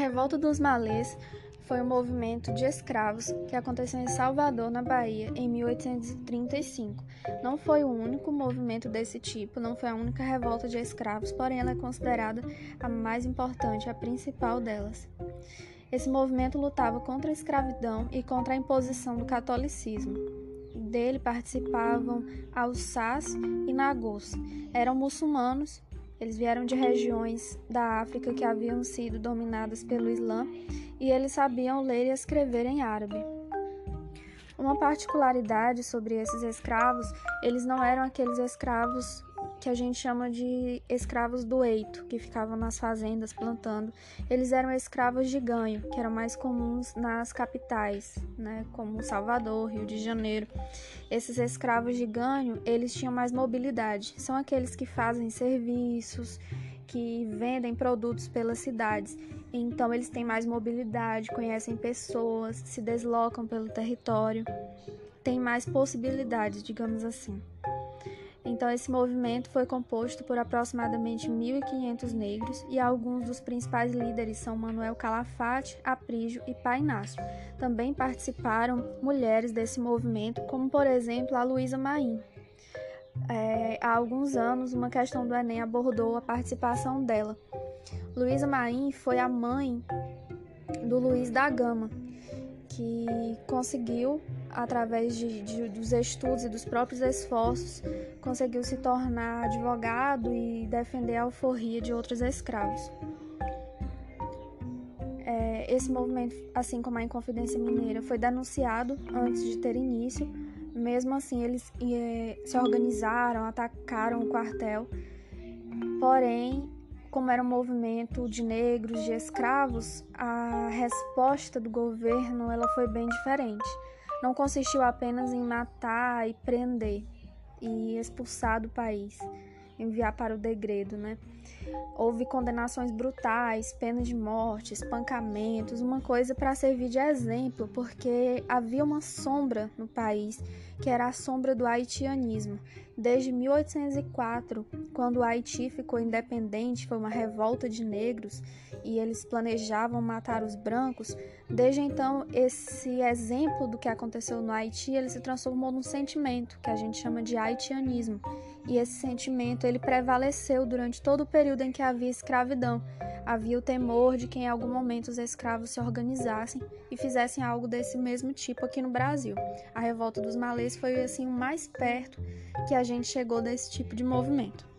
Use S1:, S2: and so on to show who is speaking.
S1: Revolta dos Malês foi um movimento de escravos que aconteceu em Salvador, na Bahia, em 1835. Não foi o único movimento desse tipo, não foi a única revolta de escravos, porém ela é considerada a mais importante, a principal delas. Esse movimento lutava contra a escravidão e contra a imposição do catolicismo. Dele participavam Alsás e Nagôs. Eram muçulmanos eles vieram de regiões da África que haviam sido dominadas pelo Islã e eles sabiam ler e escrever em árabe. Uma particularidade sobre esses escravos, eles não eram aqueles escravos que a gente chama de escravos do eito, que ficavam nas fazendas plantando. Eles eram escravos de ganho, que eram mais comuns nas capitais, né, como Salvador, Rio de Janeiro. Esses escravos de ganho, eles tinham mais mobilidade. São aqueles que fazem serviços, que vendem produtos pelas cidades. Então eles têm mais mobilidade, conhecem pessoas, se deslocam pelo território, têm mais possibilidades, digamos assim. Então, esse movimento foi composto por aproximadamente 1.500 negros e alguns dos principais líderes são Manuel Calafate, Aprígio e Pai Inácio. Também participaram mulheres desse movimento, como por exemplo a Luísa Maim. É, há alguns anos, uma questão do Enem abordou a participação dela. Luísa Maim foi a mãe do Luiz da Gama, que conseguiu através de, de, dos estudos e dos próprios esforços, conseguiu se tornar advogado e defender a alforria de outros escravos. É, esse movimento, assim como a Inconfidência Mineira, foi denunciado antes de ter início. Mesmo assim, eles é, se organizaram, atacaram o quartel. Porém, como era um movimento de negros, de escravos, a resposta do governo ela foi bem diferente não consistiu apenas em matar e prender e expulsar do país, enviar para o degredo, né? Houve condenações brutais, pena de morte, espancamentos, uma coisa para servir de exemplo, porque havia uma sombra no país, que era a sombra do haitianismo. Desde 1804, quando o Haiti ficou independente, foi uma revolta de negros e eles planejavam matar os brancos. Desde então, esse exemplo do que aconteceu no Haiti, ele se transformou num sentimento que a gente chama de haitianismo. E esse sentimento ele prevaleceu durante todo o período em que havia escravidão. Havia o temor de que em algum momento os escravos se organizassem e fizessem algo desse mesmo tipo aqui no Brasil. A revolta dos malês foi assim o mais perto que a gente chegou desse tipo de movimento.